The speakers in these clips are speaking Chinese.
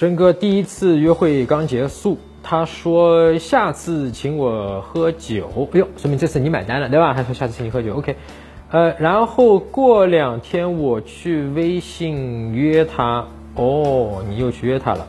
真哥第一次约会刚结束，他说下次请我喝酒，哎呦，说明这次你买单了，对吧？他说下次请你喝酒，OK。呃，然后过两天我去微信约他，哦，你又去约他了。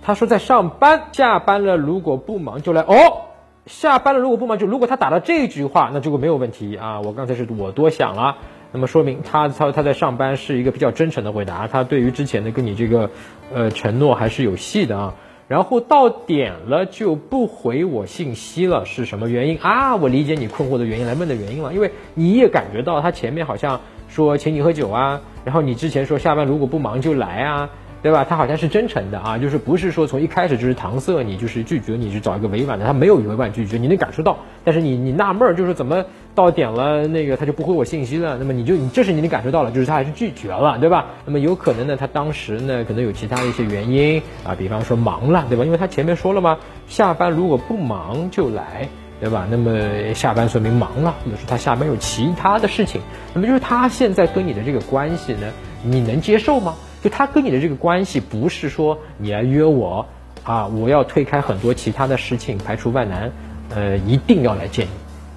他说在上班，下班了如果不忙就来，哦，下班了如果不忙就，如果他打了这句话，那就没有问题啊。我刚才是我多想了。那么说明他他他在上班是一个比较真诚的回答，他对于之前的跟你这个呃承诺还是有戏的啊。然后到点了就不回我信息了，是什么原因啊？我理解你困惑的原因，来问的原因了，因为你也感觉到他前面好像说请你喝酒啊，然后你之前说下班如果不忙就来啊。对吧？他好像是真诚的啊，就是不是说从一开始就是搪塞你，就是拒绝你，去找一个委婉的。他没有委婉拒绝，你能感受到。但是你你纳闷儿，就是怎么到点了那个他就不回我信息了？那么你就你这是你能感受到了，就是他还是拒绝了，对吧？那么有可能呢，他当时呢可能有其他的一些原因啊，比方说忙了，对吧？因为他前面说了嘛，下班如果不忙就来，对吧？那么下班说明忙了，或者说他下班有其他的事情。那么就是他现在跟你的这个关系呢，你能接受吗？就他跟你的这个关系，不是说你来约我啊，我要推开很多其他的事情，排除万难，呃，一定要来见你。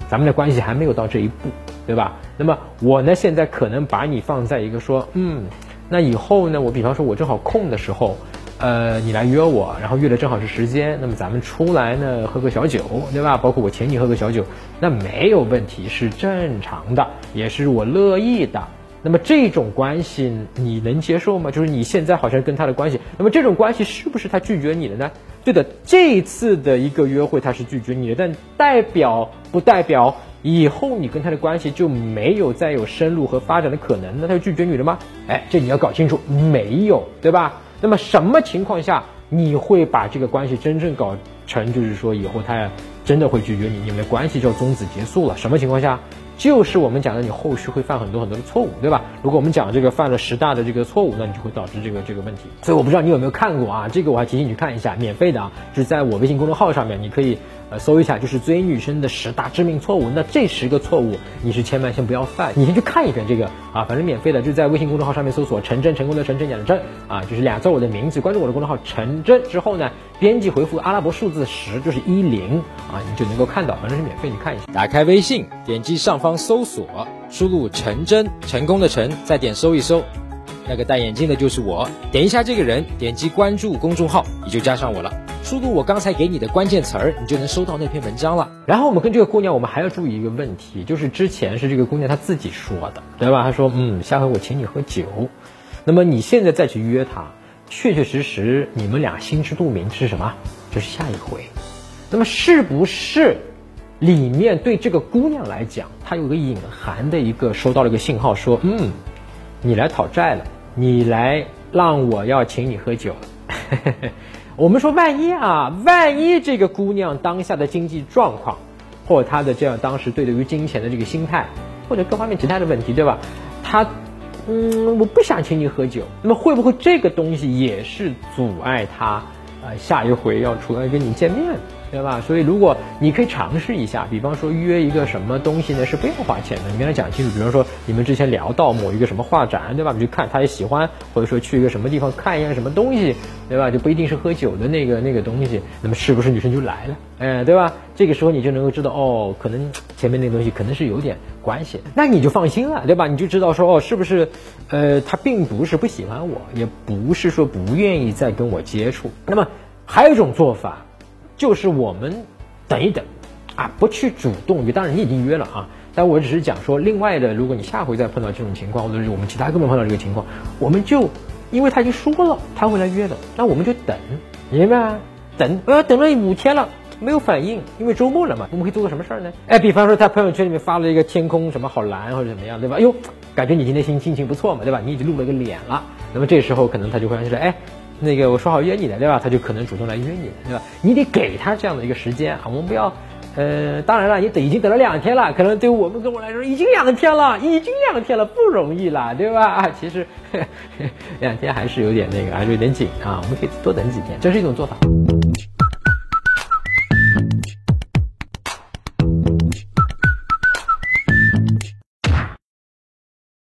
咱们的关系还没有到这一步，对吧？那么我呢，现在可能把你放在一个说，嗯，那以后呢，我比方说我正好空的时候，呃，你来约我，然后约的正好是时间，那么咱们出来呢，喝个小酒，对吧？包括我请你喝个小酒，那没有问题，是正常的，也是我乐意的。那么这种关系你能接受吗？就是你现在好像跟他的关系，那么这种关系是不是他拒绝你了呢？对的，这一次的一个约会他是拒绝你的，但代表不代表以后你跟他的关系就没有再有深入和发展的可能？那他就拒绝你了吗？哎，这你要搞清楚，没有，对吧？那么什么情况下你会把这个关系真正搞成，就是说以后他真的会拒绝你，你们的关系就终止结束了？什么情况下？就是我们讲的，你后续会犯很多很多的错误，对吧？如果我们讲这个犯了十大的这个错误，那你就会导致这个这个问题。所以我不知道你有没有看过啊？这个我还提醒你去看一下，免费的啊，就是在我微信公众号上面，你可以呃。搜一下就是追女生的十大致命错误，那这十个错误你是千万先不要犯，你先去看一遍这个啊，反正免费的，就在微信公众号上面搜索“陈真成功的陈真讲的真”啊，就是俩字我的名字，关注我的公众号陈真之后呢，编辑回复阿拉伯数字十，就是一零啊，你就能够看到，反正是免费，你看一下。打开微信，点击上方搜索，输入陈真成功的陈，再点搜一搜，那个戴眼镜的就是我，点一下这个人，点击关注公众号，你就加上我了。输入我刚才给你的关键词儿，你就能收到那篇文章了。然后我们跟这个姑娘，我们还要注意一个问题，就是之前是这个姑娘她自己说的，对吧？她说，嗯，下回我请你喝酒。那么你现在再去约她，确确实实你们俩心知肚明是什么？就是下一回。那么是不是里面对这个姑娘来讲，她有个隐含的一个收到了一个信号，说，嗯，你来讨债了，你来让我要请你喝酒了。我们说，万一啊，万一这个姑娘当下的经济状况，或她的这样当时对于金钱的这个心态，或者各方面其他的问题，对吧？她，嗯，我不想请你喝酒，那么会不会这个东西也是阻碍她，呃，下一回要出来跟你见面？对吧？所以如果你可以尝试一下，比方说约一个什么东西呢，是不要花钱的。你跟他讲清楚，比方说你们之前聊到某一个什么画展，对吧？你去看他也喜欢，或者说去一个什么地方看一样什么东西，对吧？就不一定是喝酒的那个那个东西。那么是不是女生就来了？哎，对吧？这个时候你就能够知道，哦，可能前面那个东西可能是有点关系，那你就放心了，对吧？你就知道说，哦，是不是？呃，他并不是不喜欢我，也不是说不愿意再跟我接触。那么还有一种做法。就是我们等一等，啊，不去主动约。当然你已经约了啊，但我只是讲说，另外的，如果你下回再碰到这种情况，或者是我们其他哥们碰到这个情况，我们就因为他已经说了他会来约的，那我们就等，明白吗？等，我要等了五天了，没有反应，因为周末了嘛，我们可以做个什么事儿呢？哎，比方说他朋友圈里面发了一个天空什么好蓝或者怎么样，对吧？哟，感觉你今天心心情不错嘛，对吧？你已经露了个脸了，那么这时候可能他就会说，哎。那个我说好约你的，对吧？他就可能主动来约你了，对吧？你得给他这样的一个时间啊，我们不要，呃，当然了，你等已经等了两天了，可能对我们跟我来说已经两天了，已经两天了，不容易了，对吧？啊，其实 两天还是有点那个，还是有点紧啊，我们可以多等几天，这是一种做法。